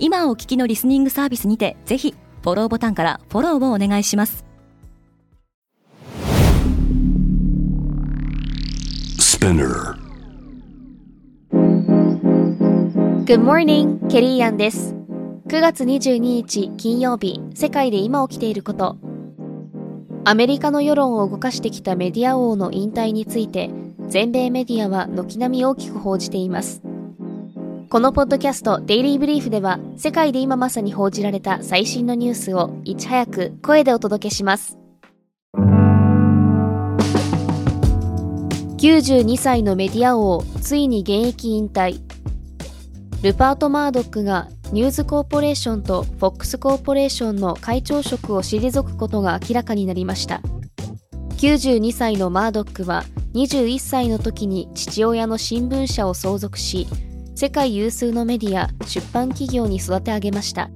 今お聞きのリスニングサービスにてぜひフォローボタンからフォローをお願いします。Good morning, ケリーアンです。9月22日金曜日世界で今起きていること。アメリカの世論を動かしてきたメディア王の引退について全米メディアは軒並み大きく報じていますこのポッドキャストデイリーブリーフでは世界で今まさに報じられた最新のニュースをいち早く声でお届けします。92歳のメディア王ついに現役引退。ルパート・マードックがニューズコーポレーションとフォックスコーポレーションの会長職を退くことが明らかになりました。92歳のマードックは21歳の時に父親の新聞社を相続し世界有数のメディア出版企業に育て上げました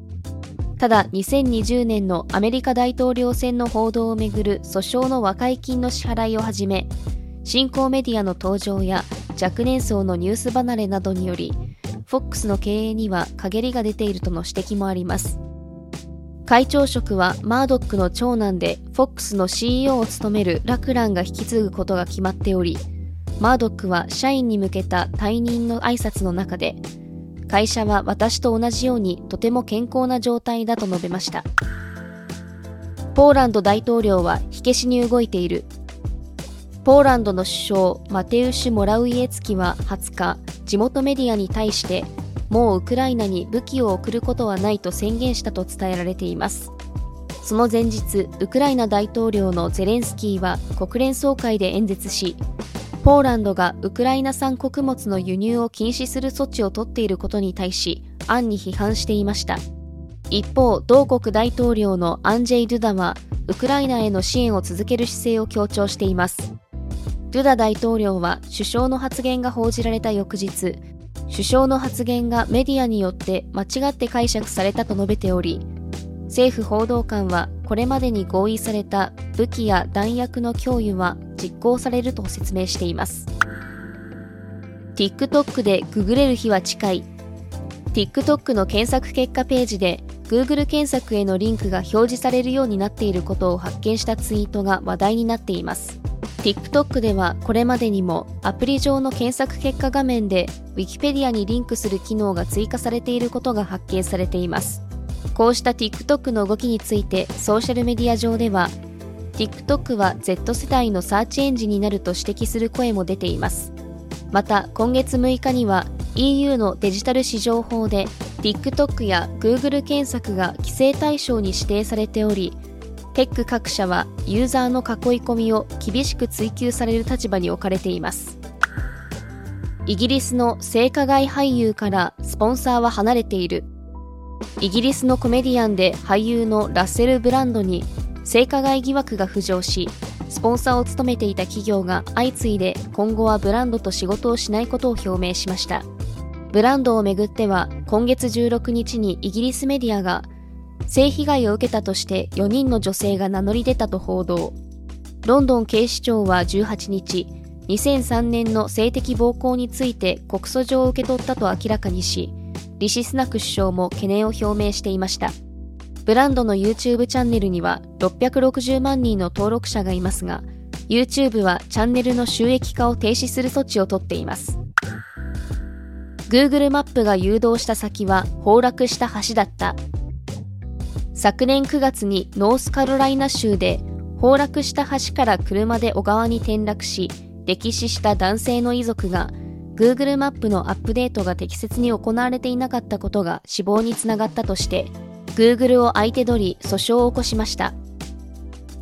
ただ2020年のアメリカ大統領選の報道をめぐる訴訟の和解金の支払いをはじめ新興メディアの登場や若年層のニュース離れなどにより、フォックスの経営には陰りが出ているとの指摘もあります。会長職はマードックの長男でフォックスの CEO を務めるラクランが引き継ぐことが決まっており、マードックは社員に向けた退任の挨拶の中で、会社は私と同じようにとても健康な状態だと述べました。ポーランド大統領は火消しに動いているポーランドの首相マテウシュ・モラウイエツキは20日地元メディアに対してもうウクライナに武器を送ることはないと宣言したと伝えられていますその前日ウクライナ大統領のゼレンスキーは国連総会で演説しポーランドがウクライナ産穀物の輸入を禁止する措置を取っていることに対し暗に批判していました。一方同国大統領のアンジェイ・ドゥダはウクライナへの支援を続ける姿勢を強調しています。ドゥダ大統領は首相の発言が報じられた翌日、首相の発言がメディアによって間違って解釈されたと述べており、政府報道官はこれまでに合意された武器や弾薬の供与は実行されると説明しています。TikTok でググれる日は近い。TikTok の検索結果ページで Google 検索へのリンクが表示されるようになっていることを発見したツイートが話題になっています。TikTok ではこれまでにもアプリ上の検索結果画面で Wikipedia にリンクする機能が追加されていることが発見されています。こうした TikTok の動きについてソーシャルメディア上では TikTok は Z 世代のサーチエンジンになると指摘する声も出ています。また今月6日には EU のデジタル市場法で TikTok や Google 検索が規制対象に指定されておりテック各社はユーザーの囲い込みを厳しく追求される立場に置かれていますイギリスの性加害俳優からスポンサーは離れているイギリスのコメディアンで俳優のラッセル・ブランドに性加害疑惑が浮上しスポンサーを務めていた企業が相次いで今後はブランドと仕事をしないことを表明しましたブランドをめぐっては今月16日にイギリスメディアが性被害を受けたとして4人の女性が名乗り出たと報道。ロンドン警視庁は18日、2003年の性的暴行について告訴状を受け取ったと明らかにし、リシスナク首相も懸念を表明していました。ブランドの YouTube チャンネルには660万人の登録者がいますが、YouTube はチャンネルの収益化を停止する措置をとっています。Google マップが誘導した先は崩落した橋だった昨年9月にノースカロライナ州で崩落した橋から車で小川に転落し溺死した男性の遺族が Google マップのアップデートが適切に行われていなかったことが死亡につながったとして Google を相手取り訴訟を起こしました。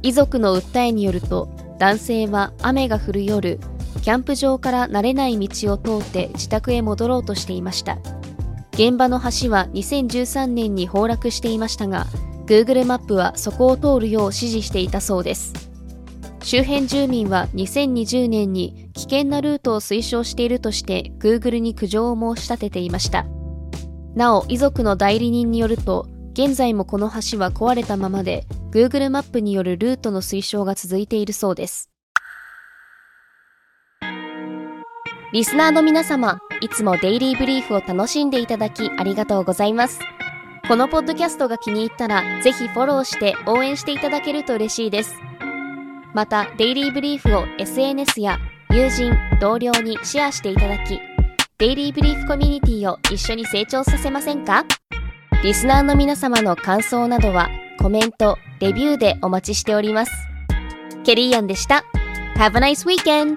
遺族の訴えによると男性は雨が降る夜キャンプ場から慣れない道を通って自宅へ戻ろうとしていました。現場の橋は2013年に崩落していましたが Google マップはそこを通るよう指示していたそうです。周辺住民は2020年に危険なルートを推奨しているとして Google に苦情を申し立てていました。なお遺族の代理人によると現在もこの橋は壊れたままで Google マップによるルートの推奨が続いているそうです。リスナーの皆様いつもデイリーブリーフを楽しんでいただきありがとうございます。このポッドキャストが気に入ったらぜひフォローして応援していただけると嬉しいです。またデイリーブリーフを SNS や友人同僚にシェアしていただきデイリーブリーフコミュニティを一緒に成長させませんか？リスナーの皆様の感想などはコメント、レビューでお待ちしております。ケリーアンでした。Have a nice weekend!